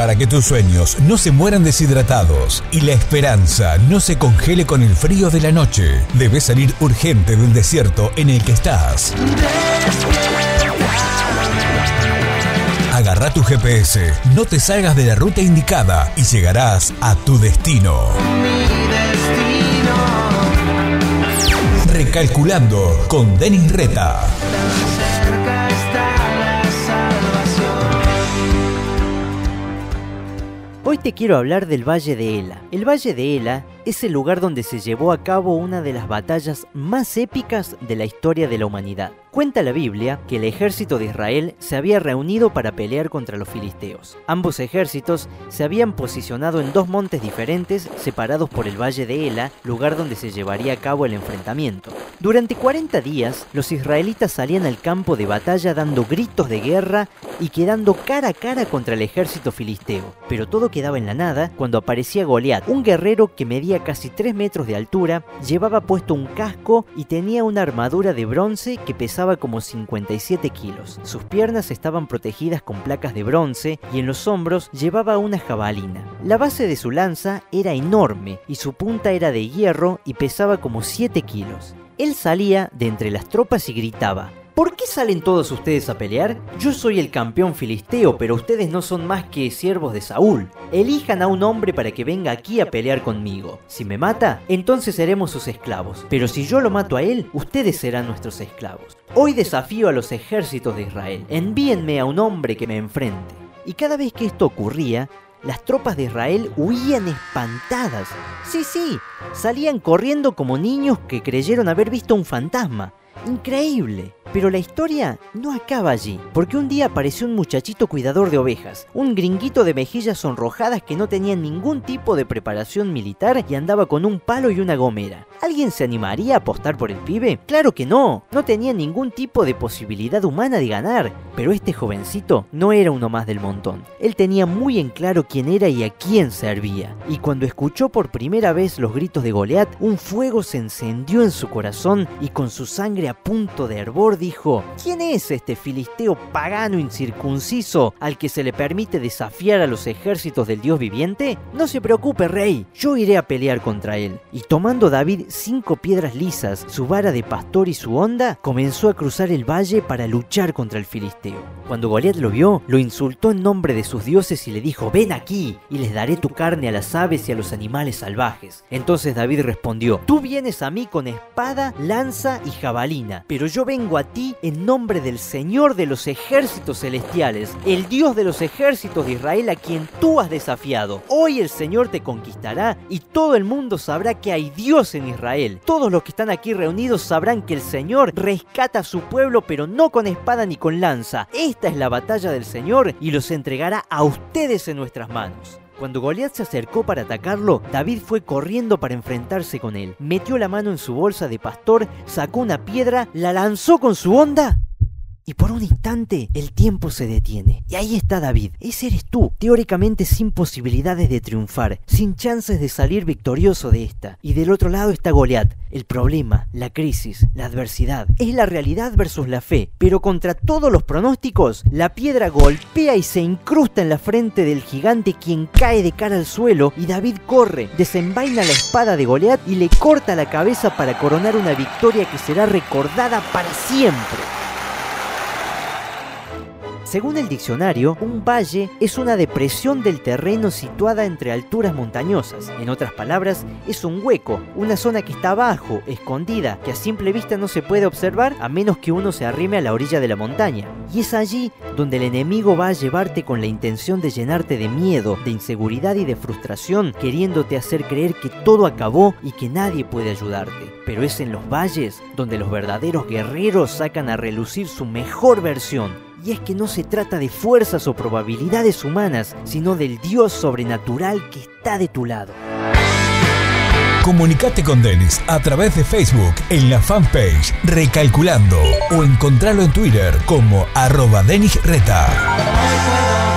Para que tus sueños no se mueran deshidratados y la esperanza no se congele con el frío de la noche, debes salir urgente del desierto en el que estás. Agarra tu GPS, no te salgas de la ruta indicada y llegarás a tu destino. Recalculando con Denis Reta. Hoy te quiero hablar del Valle de Ela. El Valle de Ela es el lugar donde se llevó a cabo una de las batallas más épicas de la historia de la humanidad. Cuenta la Biblia que el ejército de Israel se había reunido para pelear contra los filisteos. Ambos ejércitos se habían posicionado en dos montes diferentes separados por el valle de Ela, lugar donde se llevaría a cabo el enfrentamiento. Durante 40 días, los israelitas salían al campo de batalla dando gritos de guerra y quedando cara a cara contra el ejército filisteo. Pero todo quedaba en la nada cuando aparecía Goliat, un guerrero que medía casi 3 metros de altura, llevaba puesto un casco y tenía una armadura de bronce que pesaba como 57 kilos. Sus piernas estaban protegidas con placas de bronce y en los hombros llevaba una jabalina. La base de su lanza era enorme y su punta era de hierro y pesaba como 7 kilos. Él salía de entre las tropas y gritaba, ¿Por qué salen todos ustedes a pelear? Yo soy el campeón filisteo, pero ustedes no son más que siervos de Saúl. Elijan a un hombre para que venga aquí a pelear conmigo. Si me mata, entonces seremos sus esclavos. Pero si yo lo mato a él, ustedes serán nuestros esclavos. Hoy desafío a los ejércitos de Israel. Envíenme a un hombre que me enfrente. Y cada vez que esto ocurría, las tropas de Israel huían espantadas. Sí, sí, salían corriendo como niños que creyeron haber visto un fantasma. Increíble. Pero la historia no acaba allí, porque un día apareció un muchachito cuidador de ovejas, un gringuito de mejillas sonrojadas que no tenía ningún tipo de preparación militar y andaba con un palo y una gomera. ¿Alguien se animaría a apostar por el pibe? Claro que no, no tenía ningún tipo de posibilidad humana de ganar, pero este jovencito no era uno más del montón. Él tenía muy en claro quién era y a quién servía, y cuando escuchó por primera vez los gritos de Goliat, un fuego se encendió en su corazón y con su sangre a punto de hervor dijo, ¿quién es este filisteo pagano incircunciso al que se le permite desafiar a los ejércitos del Dios viviente? No se preocupe, rey, yo iré a pelear contra él. Y tomando David cinco piedras lisas, su vara de pastor y su honda, comenzó a cruzar el valle para luchar contra el filisteo. Cuando Goliat lo vio, lo insultó en nombre de sus dioses y le dijo, ven aquí, y les daré tu carne a las aves y a los animales salvajes. Entonces David respondió, tú vienes a mí con espada, lanza y pero yo vengo a ti en nombre del Señor de los ejércitos celestiales, el Dios de los ejércitos de Israel a quien tú has desafiado. Hoy el Señor te conquistará y todo el mundo sabrá que hay Dios en Israel. Todos los que están aquí reunidos sabrán que el Señor rescata a su pueblo pero no con espada ni con lanza. Esta es la batalla del Señor y los entregará a ustedes en nuestras manos. Cuando Goliat se acercó para atacarlo, David fue corriendo para enfrentarse con él. Metió la mano en su bolsa de pastor, sacó una piedra, la lanzó con su onda y por un instante el tiempo se detiene. Y ahí está David. Ese eres tú, teóricamente sin posibilidades de triunfar, sin chances de salir victorioso de esta. Y del otro lado está Goliat. El problema, la crisis, la adversidad. Es la realidad versus la fe. Pero contra todos los pronósticos, la piedra golpea y se incrusta en la frente del gigante quien cae de cara al suelo y David corre, desenvaina la espada de Goliat y le corta la cabeza para coronar una victoria que será recordada para siempre. Según el diccionario, un valle es una depresión del terreno situada entre alturas montañosas. En otras palabras, es un hueco, una zona que está abajo, escondida, que a simple vista no se puede observar a menos que uno se arrime a la orilla de la montaña. Y es allí donde el enemigo va a llevarte con la intención de llenarte de miedo, de inseguridad y de frustración, queriéndote hacer creer que todo acabó y que nadie puede ayudarte. Pero es en los valles donde los verdaderos guerreros sacan a relucir su mejor versión y es que no se trata de fuerzas o probabilidades humanas, sino del Dios sobrenatural que está de tu lado. Comunicate con Denis a través de Facebook en la fanpage Recalculando o encontralo en Twitter como arroba Denis Reta.